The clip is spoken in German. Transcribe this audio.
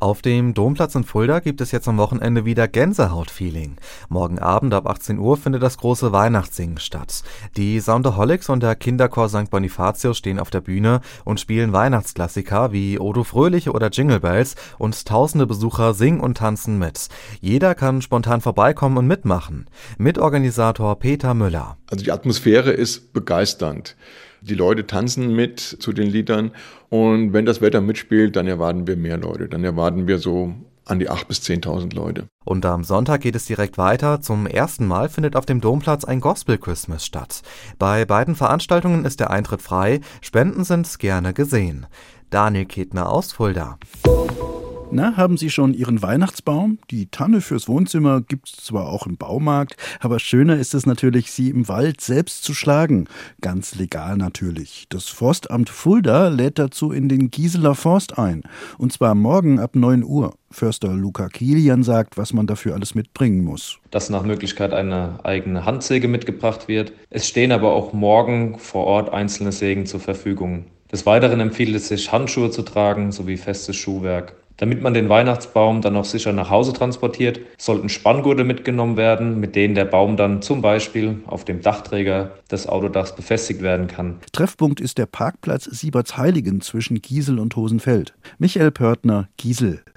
Auf dem Domplatz in Fulda gibt es jetzt am Wochenende wieder Gänsehaut-Feeling. Morgen Abend ab 18 Uhr findet das große Weihnachtssingen statt. Die Soundaholics und der Kinderchor St. Bonifatius stehen auf der Bühne und spielen Weihnachtsklassiker wie Odo Fröhliche oder Jingle Bells und tausende Besucher singen und tanzen mit. Jeder kann spontan vorbeikommen und mitmachen. Mitorganisator Peter Müller. Also die Atmosphäre ist begeisternd. Die Leute tanzen mit zu den Liedern und wenn das Wetter mitspielt, dann erwarten wir mehr Leute. Dann erwarten wir so an die 8.000 bis 10.000 Leute. Und am Sonntag geht es direkt weiter. Zum ersten Mal findet auf dem Domplatz ein Gospel Christmas statt. Bei beiden Veranstaltungen ist der Eintritt frei. Spenden sind gerne gesehen. Daniel Ketner aus Fulda. Na, haben Sie schon Ihren Weihnachtsbaum? Die Tanne fürs Wohnzimmer gibt's zwar auch im Baumarkt, aber schöner ist es natürlich, sie im Wald selbst zu schlagen. Ganz legal natürlich. Das Forstamt Fulda lädt dazu in den Gieseler Forst ein. Und zwar morgen ab 9 Uhr. Förster Luca Kilian sagt, was man dafür alles mitbringen muss. Dass nach Möglichkeit eine eigene Handsäge mitgebracht wird. Es stehen aber auch morgen vor Ort einzelne Sägen zur Verfügung. Des Weiteren empfiehlt es sich, Handschuhe zu tragen sowie festes Schuhwerk. Damit man den Weihnachtsbaum dann auch sicher nach Hause transportiert, sollten Spanngurte mitgenommen werden, mit denen der Baum dann zum Beispiel auf dem Dachträger des Autodachs befestigt werden kann. Treffpunkt ist der Parkplatz Siebertsheiligen zwischen Giesel und Hosenfeld. Michael Pörtner, Giesel.